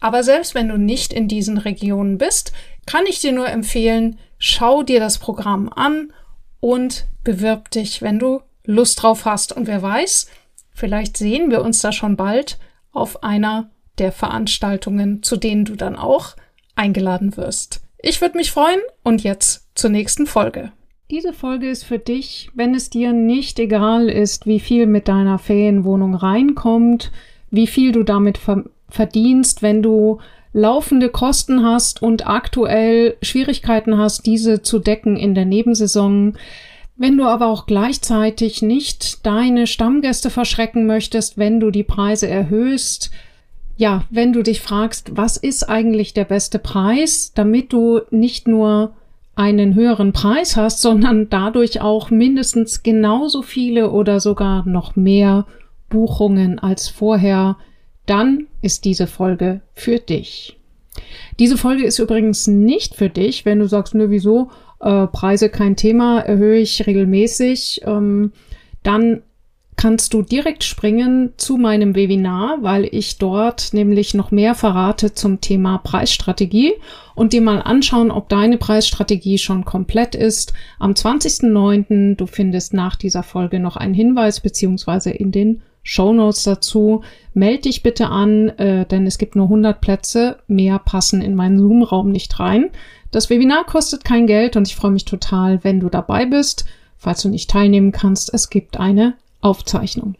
Aber selbst wenn du nicht in diesen Regionen bist, kann ich dir nur empfehlen, schau dir das Programm an und bewirb dich, wenn du Lust drauf hast. Und wer weiß, vielleicht sehen wir uns da schon bald auf einer der Veranstaltungen, zu denen du dann auch eingeladen wirst. Ich würde mich freuen und jetzt zur nächsten Folge. Diese Folge ist für dich, wenn es dir nicht egal ist, wie viel mit deiner Ferienwohnung reinkommt, wie viel du damit ver verdienst, wenn du laufende Kosten hast und aktuell Schwierigkeiten hast, diese zu decken in der Nebensaison. Wenn du aber auch gleichzeitig nicht deine Stammgäste verschrecken möchtest, wenn du die Preise erhöhst, ja, wenn du dich fragst, was ist eigentlich der beste Preis, damit du nicht nur einen höheren Preis hast, sondern dadurch auch mindestens genauso viele oder sogar noch mehr Buchungen als vorher dann ist diese Folge für dich. Diese Folge ist übrigens nicht für dich, wenn du sagst, ne, wieso, äh, Preise kein Thema, erhöhe ich regelmäßig, ähm, dann kannst du direkt springen zu meinem Webinar, weil ich dort nämlich noch mehr verrate zum Thema Preisstrategie und dir mal anschauen, ob deine Preisstrategie schon komplett ist. Am 20.09. du findest nach dieser Folge noch einen Hinweis beziehungsweise in den Show Notes dazu. Meld dich bitte an, äh, denn es gibt nur 100 Plätze. Mehr passen in meinen Zoom-Raum nicht rein. Das Webinar kostet kein Geld und ich freue mich total, wenn du dabei bist. Falls du nicht teilnehmen kannst, es gibt eine Aufzeichnung.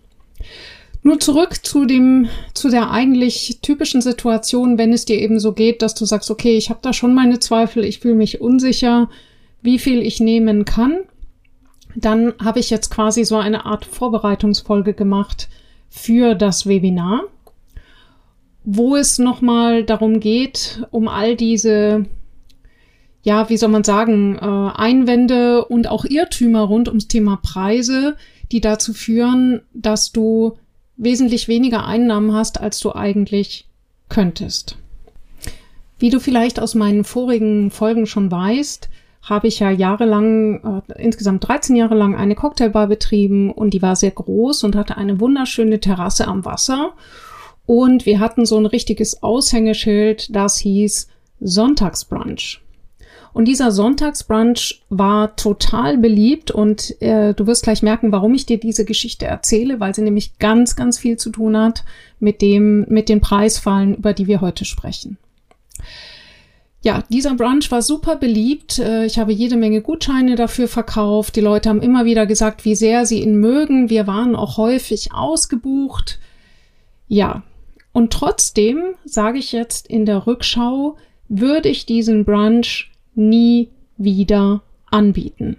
Nur zurück zu dem, zu der eigentlich typischen Situation, wenn es dir eben so geht, dass du sagst, okay, ich habe da schon meine Zweifel, ich fühle mich unsicher, wie viel ich nehmen kann dann habe ich jetzt quasi so eine Art Vorbereitungsfolge gemacht für das Webinar. wo es nochmal darum geht, um all diese, ja, wie soll man sagen, äh, Einwände und auch Irrtümer rund ums Thema Preise, die dazu führen, dass du wesentlich weniger Einnahmen hast, als du eigentlich könntest. Wie du vielleicht aus meinen vorigen Folgen schon weißt, habe ich ja jahrelang, äh, insgesamt 13 Jahre lang eine Cocktailbar betrieben und die war sehr groß und hatte eine wunderschöne Terrasse am Wasser. Und wir hatten so ein richtiges Aushängeschild, das hieß Sonntagsbrunch. Und dieser Sonntagsbrunch war total beliebt und äh, du wirst gleich merken, warum ich dir diese Geschichte erzähle, weil sie nämlich ganz, ganz viel zu tun hat mit dem, mit den Preisfallen, über die wir heute sprechen. Ja, dieser Brunch war super beliebt. Äh, ich habe jede Menge Gutscheine dafür verkauft. Die Leute haben immer wieder gesagt, wie sehr sie ihn mögen. Wir waren auch häufig ausgebucht. Ja, und trotzdem sage ich jetzt in der Rückschau, würde ich diesen Brunch nie wieder anbieten.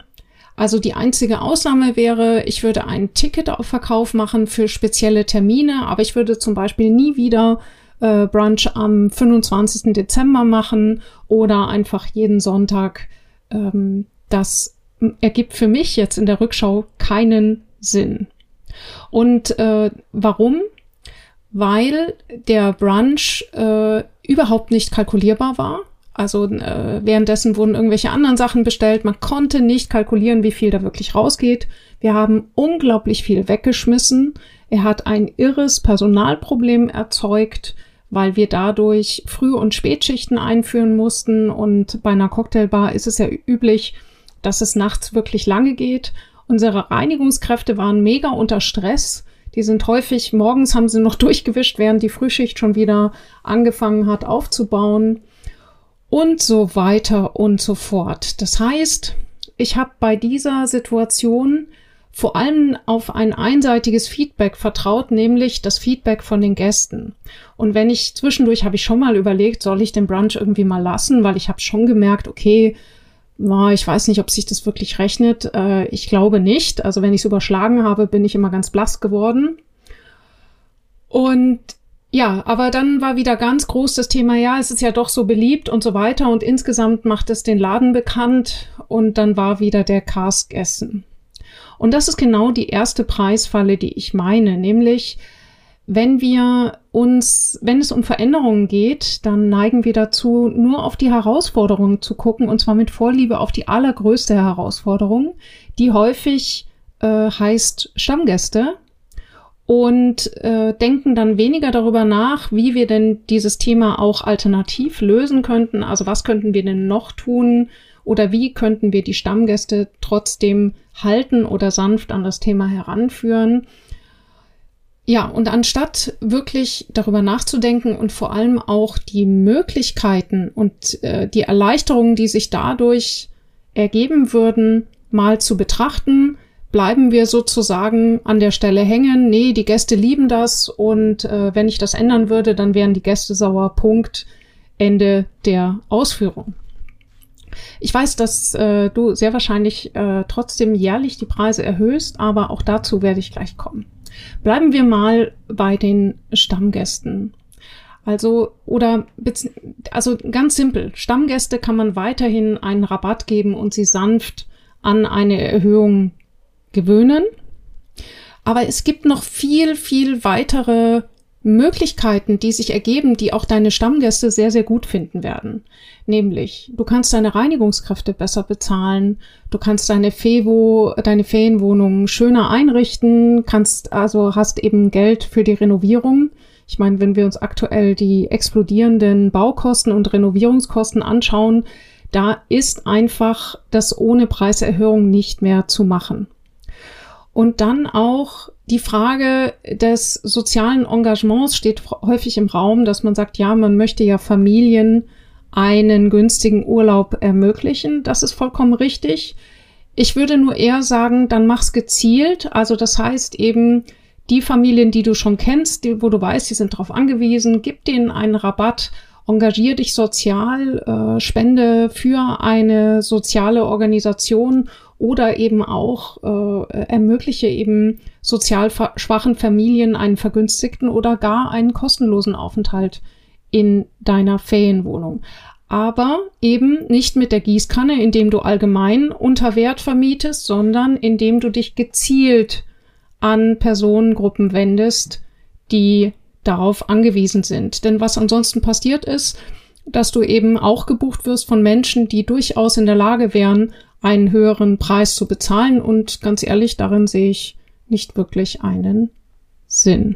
Also die einzige Ausnahme wäre, ich würde einen Ticket auf Verkauf machen für spezielle Termine, aber ich würde zum Beispiel nie wieder äh, Brunch am 25. Dezember machen oder einfach jeden Sonntag. Ähm, das ergibt für mich jetzt in der Rückschau keinen Sinn. Und äh, warum? Weil der Brunch äh, überhaupt nicht kalkulierbar war. Also äh, währenddessen wurden irgendwelche anderen Sachen bestellt. Man konnte nicht kalkulieren, wie viel da wirklich rausgeht. Wir haben unglaublich viel weggeschmissen. Er hat ein irres Personalproblem erzeugt weil wir dadurch Früh- und Spätschichten einführen mussten. Und bei einer Cocktailbar ist es ja üblich, dass es nachts wirklich lange geht. Unsere Reinigungskräfte waren mega unter Stress. Die sind häufig, morgens haben sie noch durchgewischt, während die Frühschicht schon wieder angefangen hat aufzubauen. Und so weiter und so fort. Das heißt, ich habe bei dieser Situation vor allem auf ein einseitiges Feedback vertraut, nämlich das Feedback von den Gästen. Und wenn ich zwischendurch habe ich schon mal überlegt, soll ich den Brunch irgendwie mal lassen, weil ich habe schon gemerkt, okay, ich weiß nicht, ob sich das wirklich rechnet. Äh, ich glaube nicht. Also wenn ich es überschlagen habe, bin ich immer ganz blass geworden. Und ja, aber dann war wieder ganz groß das Thema, ja, es ist ja doch so beliebt und so weiter und insgesamt macht es den Laden bekannt und dann war wieder der Cask Essen. Und das ist genau die erste Preisfalle, die ich meine, nämlich wenn wir uns, wenn es um Veränderungen geht, dann neigen wir dazu, nur auf die Herausforderungen zu gucken, und zwar mit Vorliebe auf die allergrößte Herausforderung, die häufig äh, heißt Stammgäste und äh, denken dann weniger darüber nach, wie wir denn dieses Thema auch alternativ lösen könnten. Also was könnten wir denn noch tun, oder wie könnten wir die Stammgäste trotzdem halten oder sanft an das Thema heranführen? Ja, und anstatt wirklich darüber nachzudenken und vor allem auch die Möglichkeiten und äh, die Erleichterungen, die sich dadurch ergeben würden, mal zu betrachten, bleiben wir sozusagen an der Stelle hängen. Nee, die Gäste lieben das und äh, wenn ich das ändern würde, dann wären die Gäste sauer. Punkt. Ende der Ausführung. Ich weiß, dass äh, du sehr wahrscheinlich äh, trotzdem jährlich die Preise erhöhst, aber auch dazu werde ich gleich kommen. Bleiben wir mal bei den Stammgästen. Also, oder, also ganz simpel. Stammgäste kann man weiterhin einen Rabatt geben und sie sanft an eine Erhöhung gewöhnen. Aber es gibt noch viel, viel weitere Möglichkeiten, die sich ergeben, die auch deine Stammgäste sehr, sehr gut finden werden. Nämlich, du kannst deine Reinigungskräfte besser bezahlen, du kannst deine Fevo, deine Ferienwohnungen schöner einrichten, kannst, also hast eben Geld für die Renovierung. Ich meine, wenn wir uns aktuell die explodierenden Baukosten und Renovierungskosten anschauen, da ist einfach das ohne Preiserhöhung nicht mehr zu machen. Und dann auch die Frage des sozialen Engagements steht häufig im Raum, dass man sagt, ja, man möchte ja Familien einen günstigen Urlaub ermöglichen. Das ist vollkommen richtig. Ich würde nur eher sagen, dann mach's gezielt. Also das heißt eben, die Familien, die du schon kennst, die, wo du weißt, die sind darauf angewiesen, gib denen einen Rabatt, engagier dich sozial, äh, spende für eine soziale Organisation oder eben auch äh, ermögliche eben sozial schwachen Familien einen vergünstigten oder gar einen kostenlosen Aufenthalt in deiner Ferienwohnung. Aber eben nicht mit der Gießkanne, indem du allgemein unter Wert vermietest, sondern indem du dich gezielt an Personengruppen wendest, die darauf angewiesen sind. Denn was ansonsten passiert ist, dass du eben auch gebucht wirst von Menschen, die durchaus in der Lage wären, einen höheren Preis zu bezahlen. Und ganz ehrlich, darin sehe ich nicht wirklich einen Sinn.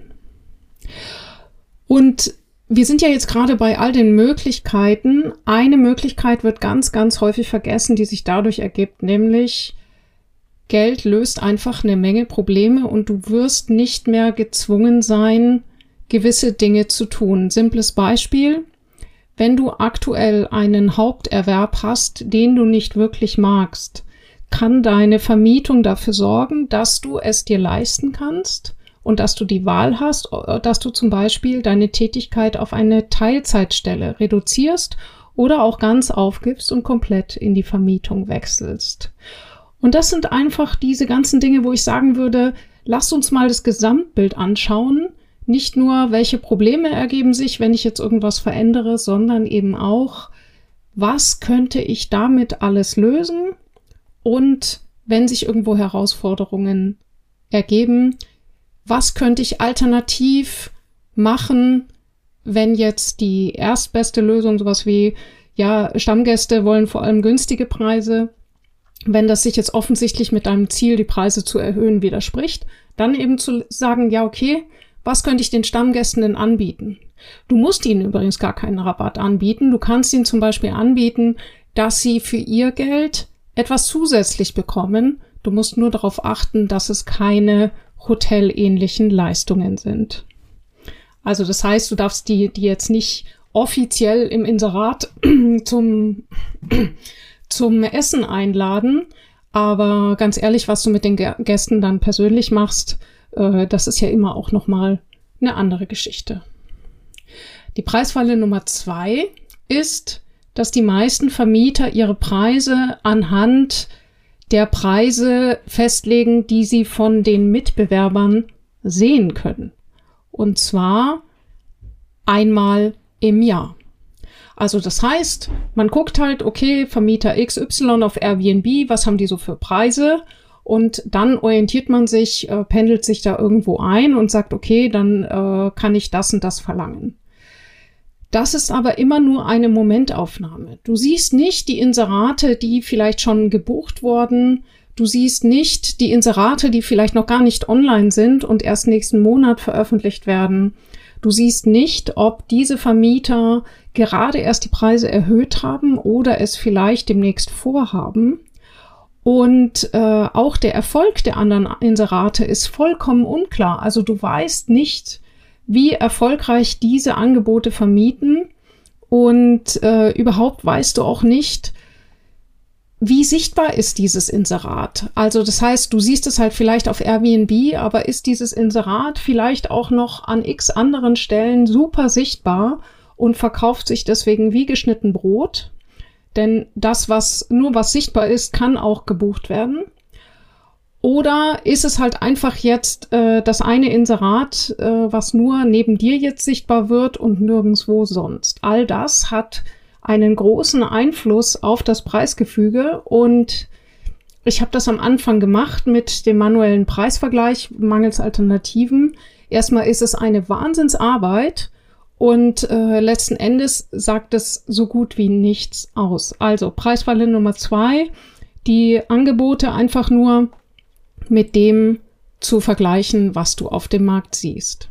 Und wir sind ja jetzt gerade bei all den Möglichkeiten. Eine Möglichkeit wird ganz, ganz häufig vergessen, die sich dadurch ergibt, nämlich Geld löst einfach eine Menge Probleme und du wirst nicht mehr gezwungen sein, gewisse Dinge zu tun. Simples Beispiel. Wenn du aktuell einen Haupterwerb hast, den du nicht wirklich magst, kann deine Vermietung dafür sorgen, dass du es dir leisten kannst und dass du die Wahl hast, dass du zum Beispiel deine Tätigkeit auf eine Teilzeitstelle reduzierst oder auch ganz aufgibst und komplett in die Vermietung wechselst. Und das sind einfach diese ganzen Dinge, wo ich sagen würde, lass uns mal das Gesamtbild anschauen. Nicht nur, welche Probleme ergeben sich, wenn ich jetzt irgendwas verändere, sondern eben auch, was könnte ich damit alles lösen? Und wenn sich irgendwo Herausforderungen ergeben, was könnte ich alternativ machen, wenn jetzt die erstbeste Lösung sowas wie, ja, Stammgäste wollen vor allem günstige Preise, wenn das sich jetzt offensichtlich mit deinem Ziel, die Preise zu erhöhen, widerspricht, dann eben zu sagen, ja, okay, was könnte ich den Stammgästen denn anbieten? Du musst ihnen übrigens gar keinen Rabatt anbieten. Du kannst ihnen zum Beispiel anbieten, dass sie für ihr Geld etwas zusätzlich bekommen. Du musst nur darauf achten, dass es keine hotelähnlichen Leistungen sind. Also das heißt, du darfst die, die jetzt nicht offiziell im Inserat zum zum Essen einladen. Aber ganz ehrlich, was du mit den Gästen dann persönlich machst, äh, das ist ja immer auch noch mal eine andere Geschichte. Die Preisfalle Nummer zwei ist, dass die meisten Vermieter ihre Preise anhand der Preise festlegen, die sie von den Mitbewerbern sehen können. Und zwar einmal im Jahr. Also das heißt, man guckt halt, okay, Vermieter XY auf Airbnb, was haben die so für Preise? Und dann orientiert man sich, äh, pendelt sich da irgendwo ein und sagt, okay, dann äh, kann ich das und das verlangen. Das ist aber immer nur eine Momentaufnahme. Du siehst nicht die Inserate, die vielleicht schon gebucht wurden. Du siehst nicht die Inserate, die vielleicht noch gar nicht online sind und erst nächsten Monat veröffentlicht werden. Du siehst nicht, ob diese Vermieter gerade erst die Preise erhöht haben oder es vielleicht demnächst vorhaben. Und äh, auch der Erfolg der anderen Inserate ist vollkommen unklar. Also du weißt nicht, wie erfolgreich diese Angebote vermieten und äh, überhaupt weißt du auch nicht, wie sichtbar ist dieses Inserat? Also das heißt, du siehst es halt vielleicht auf Airbnb, aber ist dieses Inserat vielleicht auch noch an x anderen Stellen super sichtbar und verkauft sich deswegen wie geschnitten Brot? Denn das, was nur was sichtbar ist, kann auch gebucht werden. Oder ist es halt einfach jetzt äh, das eine Inserat, äh, was nur neben dir jetzt sichtbar wird und nirgendwo sonst? All das hat einen großen Einfluss auf das Preisgefüge und ich habe das am Anfang gemacht mit dem manuellen Preisvergleich mangels Alternativen. Erstmal ist es eine Wahnsinnsarbeit und äh, letzten Endes sagt es so gut wie nichts aus. Also Preisfalle Nummer zwei, die Angebote einfach nur mit dem zu vergleichen, was du auf dem Markt siehst.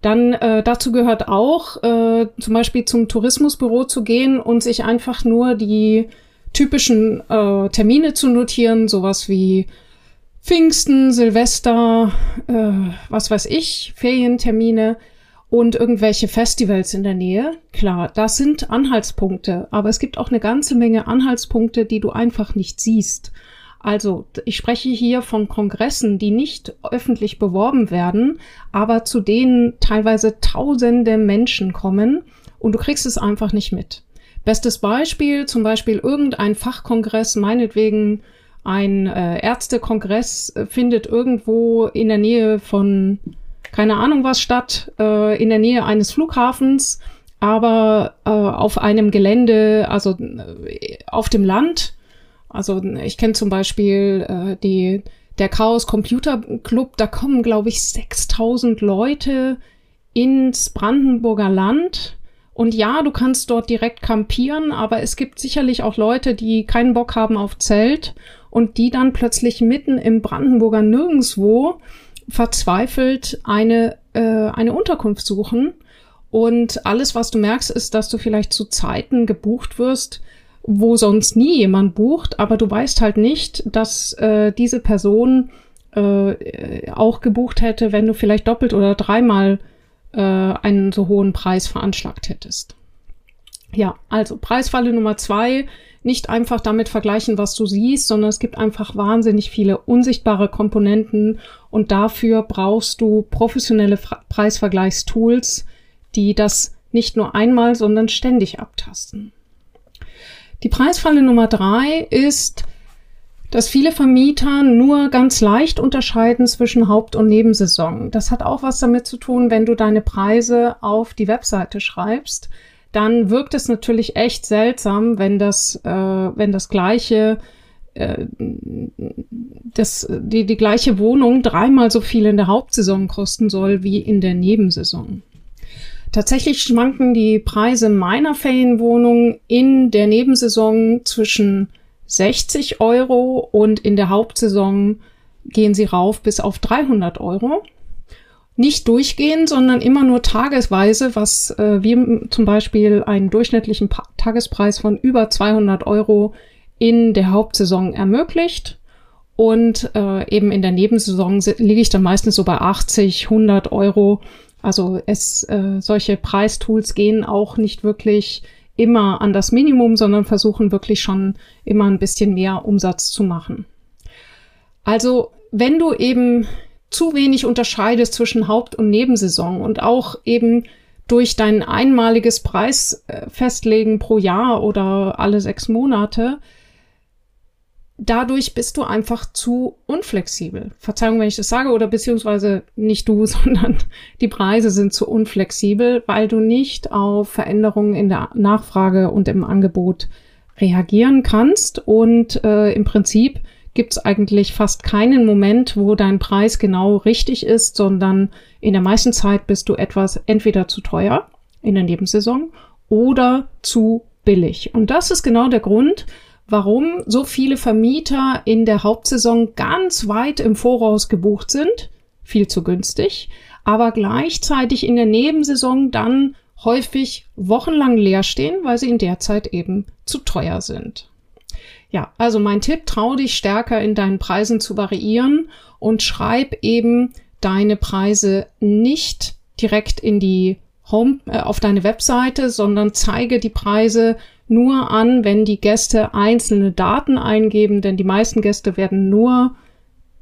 Dann äh, dazu gehört auch, äh, zum Beispiel zum Tourismusbüro zu gehen und sich einfach nur die typischen äh, Termine zu notieren, sowas wie Pfingsten, Silvester, äh, was weiß ich, Ferientermine und irgendwelche Festivals in der Nähe. Klar, das sind Anhaltspunkte, aber es gibt auch eine ganze Menge Anhaltspunkte, die du einfach nicht siehst. Also ich spreche hier von Kongressen, die nicht öffentlich beworben werden, aber zu denen teilweise tausende Menschen kommen und du kriegst es einfach nicht mit. Bestes Beispiel, zum Beispiel irgendein Fachkongress, meinetwegen ein äh, Ärztekongress äh, findet irgendwo in der Nähe von keine Ahnung was statt, äh, in der Nähe eines Flughafens, aber äh, auf einem Gelände, also äh, auf dem Land. Also ich kenne zum Beispiel äh, die der Chaos Computer Club, da kommen glaube ich 6000 Leute ins Brandenburger Land. Und ja, du kannst dort direkt campieren, aber es gibt sicherlich auch Leute, die keinen Bock haben auf Zelt und die dann plötzlich mitten im Brandenburger Nirgendwo verzweifelt eine, äh, eine Unterkunft suchen. Und alles, was du merkst, ist, dass du vielleicht zu Zeiten gebucht wirst, wo sonst nie jemand bucht, aber du weißt halt nicht, dass äh, diese Person äh, auch gebucht hätte, wenn du vielleicht doppelt oder dreimal äh, einen so hohen Preis veranschlagt hättest. Ja, also Preisfalle Nummer zwei, nicht einfach damit vergleichen, was du siehst, sondern es gibt einfach wahnsinnig viele unsichtbare Komponenten und dafür brauchst du professionelle Preisvergleichstools, die das nicht nur einmal, sondern ständig abtasten. Die Preisfalle Nummer drei ist, dass viele Vermieter nur ganz leicht unterscheiden zwischen Haupt- und Nebensaison. Das hat auch was damit zu tun, wenn du deine Preise auf die Webseite schreibst, dann wirkt es natürlich echt seltsam, wenn das, äh, wenn das gleiche, äh, das, die, die gleiche Wohnung dreimal so viel in der Hauptsaison kosten soll wie in der Nebensaison. Tatsächlich schwanken die Preise meiner Ferienwohnung in der Nebensaison zwischen 60 Euro und in der Hauptsaison gehen sie rauf bis auf 300 Euro nicht durchgehen, sondern immer nur tagesweise, was äh, wir zum Beispiel einen durchschnittlichen pa Tagespreis von über 200 Euro in der Hauptsaison ermöglicht. Und äh, eben in der Nebensaison liege ich dann meistens so bei 80, 100 Euro. Also es, äh, solche Preistools gehen auch nicht wirklich immer an das Minimum, sondern versuchen wirklich schon immer ein bisschen mehr Umsatz zu machen. Also wenn du eben zu wenig unterscheidest zwischen Haupt- und Nebensaison und auch eben durch dein einmaliges Preisfestlegen pro Jahr oder alle sechs Monate, dadurch bist du einfach zu unflexibel. Verzeihung, wenn ich das sage, oder beziehungsweise nicht du, sondern die Preise sind zu unflexibel, weil du nicht auf Veränderungen in der Nachfrage und im Angebot reagieren kannst und äh, im Prinzip gibt es eigentlich fast keinen Moment, wo dein Preis genau richtig ist, sondern in der meisten Zeit bist du etwas entweder zu teuer in der Nebensaison oder zu billig. Und das ist genau der Grund, warum so viele Vermieter in der Hauptsaison ganz weit im Voraus gebucht sind, viel zu günstig, aber gleichzeitig in der Nebensaison dann häufig wochenlang leer stehen, weil sie in der Zeit eben zu teuer sind. Ja, also mein Tipp, trau dich stärker in deinen Preisen zu variieren und schreib eben deine Preise nicht direkt in die Home, äh, auf deine Webseite, sondern zeige die Preise nur an, wenn die Gäste einzelne Daten eingeben, denn die meisten Gäste werden nur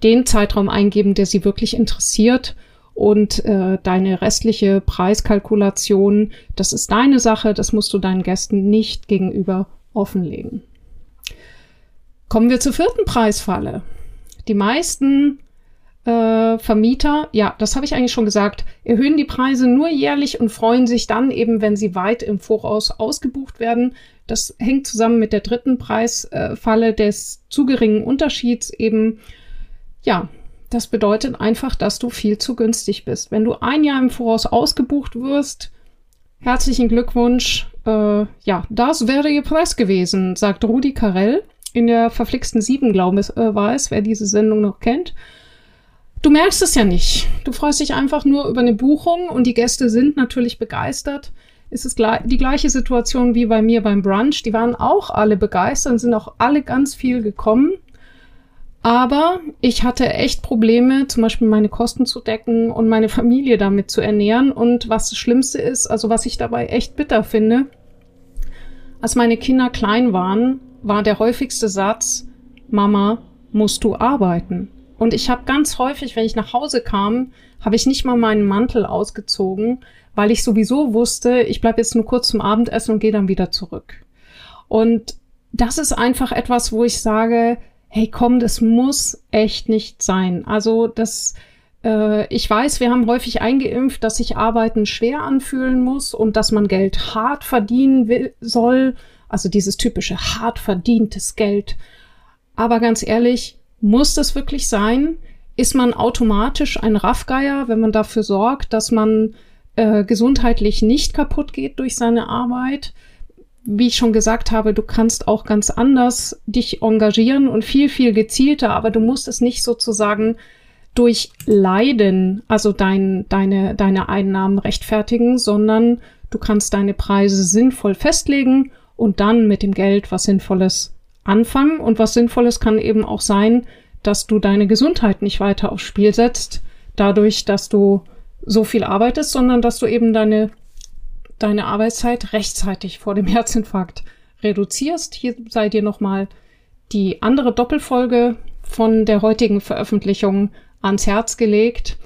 den Zeitraum eingeben, der sie wirklich interessiert und äh, deine restliche Preiskalkulation, das ist deine Sache, das musst du deinen Gästen nicht gegenüber offenlegen. Kommen wir zur vierten Preisfalle. Die meisten äh, Vermieter, ja, das habe ich eigentlich schon gesagt, erhöhen die Preise nur jährlich und freuen sich dann eben, wenn sie weit im Voraus ausgebucht werden. Das hängt zusammen mit der dritten Preisfalle des zu geringen Unterschieds eben. Ja, das bedeutet einfach, dass du viel zu günstig bist. Wenn du ein Jahr im Voraus ausgebucht wirst, herzlichen Glückwunsch. Äh, ja, das wäre ihr Preis gewesen, sagt Rudi Carell in der verflixten Sieben, glaube ich, äh, war es, wer diese Sendung noch kennt. Du merkst es ja nicht. Du freust dich einfach nur über eine Buchung und die Gäste sind natürlich begeistert. Es ist die gleiche Situation wie bei mir beim Brunch. Die waren auch alle begeistert und sind auch alle ganz viel gekommen. Aber ich hatte echt Probleme, zum Beispiel meine Kosten zu decken und meine Familie damit zu ernähren. Und was das Schlimmste ist, also was ich dabei echt bitter finde, als meine Kinder klein waren, war der häufigste Satz, Mama, musst du arbeiten? Und ich habe ganz häufig, wenn ich nach Hause kam, habe ich nicht mal meinen Mantel ausgezogen, weil ich sowieso wusste, ich bleibe jetzt nur kurz zum Abendessen und gehe dann wieder zurück. Und das ist einfach etwas, wo ich sage, hey komm, das muss echt nicht sein. Also das, äh, ich weiß, wir haben häufig eingeimpft, dass sich Arbeiten schwer anfühlen muss und dass man Geld hart verdienen will, soll. Also dieses typische hart verdientes Geld. Aber ganz ehrlich, muss das wirklich sein? Ist man automatisch ein Raffgeier, wenn man dafür sorgt, dass man äh, gesundheitlich nicht kaputt geht durch seine Arbeit? Wie ich schon gesagt habe, du kannst auch ganz anders dich engagieren und viel, viel gezielter, aber du musst es nicht sozusagen durch Leiden, also dein, deine, deine Einnahmen rechtfertigen, sondern du kannst deine Preise sinnvoll festlegen und dann mit dem Geld was Sinnvolles anfangen. Und was Sinnvolles kann eben auch sein, dass du deine Gesundheit nicht weiter aufs Spiel setzt, dadurch, dass du so viel arbeitest, sondern dass du eben deine, deine Arbeitszeit rechtzeitig vor dem Herzinfarkt reduzierst. Hier sei dir nochmal die andere Doppelfolge von der heutigen Veröffentlichung ans Herz gelegt.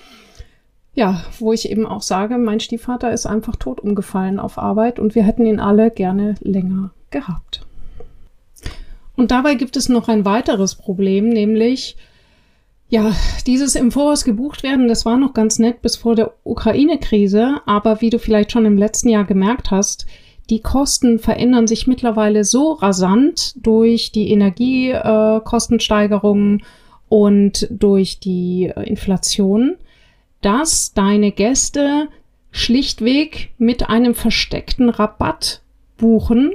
Ja, wo ich eben auch sage, mein Stiefvater ist einfach tot umgefallen auf Arbeit und wir hätten ihn alle gerne länger gehabt. Und dabei gibt es noch ein weiteres Problem, nämlich, ja, dieses im Voraus gebucht werden, das war noch ganz nett bis vor der Ukraine-Krise, aber wie du vielleicht schon im letzten Jahr gemerkt hast, die Kosten verändern sich mittlerweile so rasant durch die Energiekostensteigerungen äh, und durch die äh, Inflation, dass deine Gäste schlichtweg mit einem versteckten Rabatt buchen,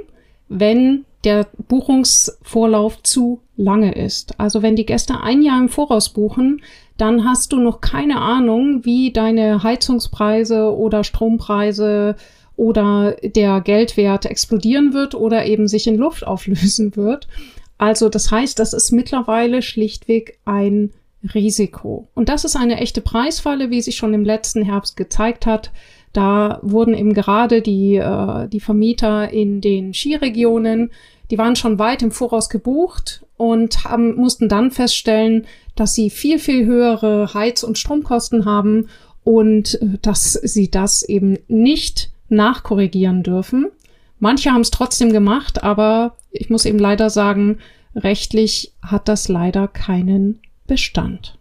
wenn der Buchungsvorlauf zu lange ist. Also wenn die Gäste ein Jahr im Voraus buchen, dann hast du noch keine Ahnung, wie deine Heizungspreise oder Strompreise oder der Geldwert explodieren wird oder eben sich in Luft auflösen wird. Also das heißt, das ist mittlerweile schlichtweg ein Risiko. Und das ist eine echte Preisfalle, wie sich schon im letzten Herbst gezeigt hat. Da wurden eben gerade die, äh, die Vermieter in den Skiregionen die waren schon weit im Voraus gebucht und haben, mussten dann feststellen, dass sie viel, viel höhere Heiz- und Stromkosten haben und äh, dass sie das eben nicht nachkorrigieren dürfen. Manche haben es trotzdem gemacht, aber ich muss eben leider sagen, rechtlich hat das leider keinen Bestand.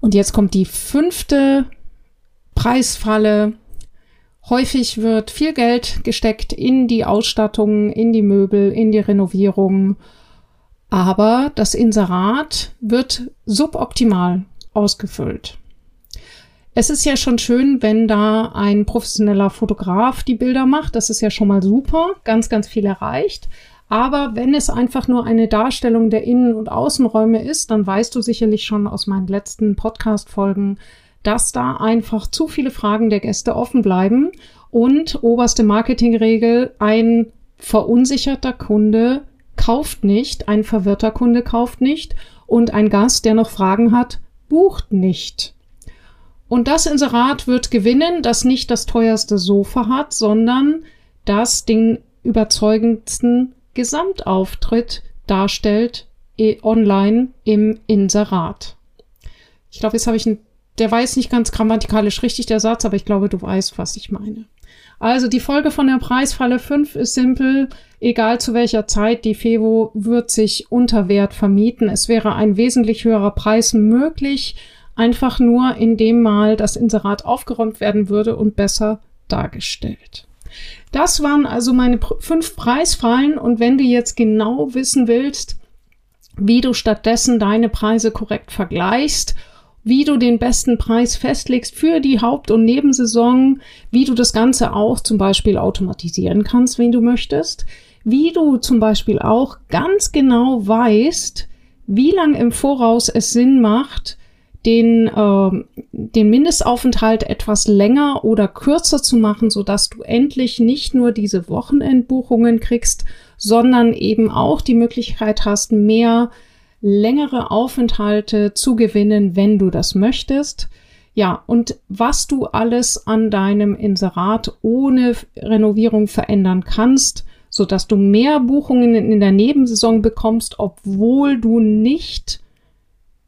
Und jetzt kommt die fünfte Preisfalle, Häufig wird viel Geld gesteckt in die Ausstattung, in die Möbel, in die Renovierung. Aber das Inserat wird suboptimal ausgefüllt. Es ist ja schon schön, wenn da ein professioneller Fotograf die Bilder macht. Das ist ja schon mal super. Ganz, ganz viel erreicht. Aber wenn es einfach nur eine Darstellung der Innen- und Außenräume ist, dann weißt du sicherlich schon aus meinen letzten Podcast-Folgen, dass da einfach zu viele Fragen der Gäste offen bleiben und oberste Marketingregel, ein verunsicherter Kunde kauft nicht, ein verwirrter Kunde kauft nicht und ein Gast, der noch Fragen hat, bucht nicht. Und das Inserat wird gewinnen, das nicht das teuerste Sofa hat, sondern das den überzeugendsten Gesamtauftritt darstellt eh, online im Inserat. Ich glaube, jetzt habe ich ein der jetzt nicht ganz grammatikalisch richtig, der Satz, aber ich glaube, du weißt, was ich meine. Also die Folge von der Preisfalle 5 ist simpel. Egal zu welcher Zeit, die Fevo wird sich unter Wert vermieten. Es wäre ein wesentlich höherer Preis möglich, einfach nur indem mal das Inserat aufgeräumt werden würde und besser dargestellt. Das waren also meine fünf Preisfallen. Und wenn du jetzt genau wissen willst, wie du stattdessen deine Preise korrekt vergleichst wie du den besten Preis festlegst für die Haupt- und Nebensaison, wie du das Ganze auch zum Beispiel automatisieren kannst, wenn du möchtest, wie du zum Beispiel auch ganz genau weißt, wie lang im Voraus es Sinn macht, den, äh, den Mindestaufenthalt etwas länger oder kürzer zu machen, so dass du endlich nicht nur diese Wochenendbuchungen kriegst, sondern eben auch die Möglichkeit hast, mehr längere Aufenthalte zu gewinnen, wenn du das möchtest. Ja, und was du alles an deinem Inserat ohne Renovierung verändern kannst, so dass du mehr Buchungen in der Nebensaison bekommst, obwohl du nicht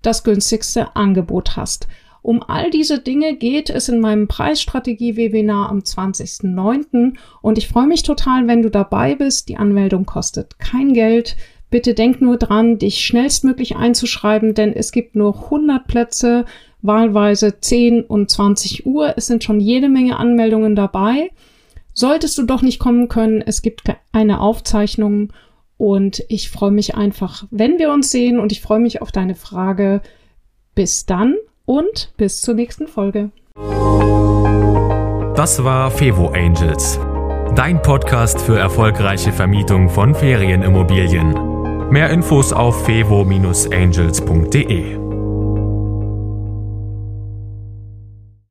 das günstigste Angebot hast. Um all diese Dinge geht es in meinem Preisstrategie-Webinar am 20.09. Und ich freue mich total, wenn du dabei bist. Die Anmeldung kostet kein Geld Bitte denk nur dran, dich schnellstmöglich einzuschreiben, denn es gibt nur 100 Plätze, wahlweise 10 und 20 Uhr. Es sind schon jede Menge Anmeldungen dabei. Solltest du doch nicht kommen können, es gibt eine Aufzeichnung und ich freue mich einfach, wenn wir uns sehen und ich freue mich auf deine Frage. Bis dann und bis zur nächsten Folge. Das war Fevo Angels, dein Podcast für erfolgreiche Vermietung von Ferienimmobilien. Mehr Infos auf fevo-angels.de.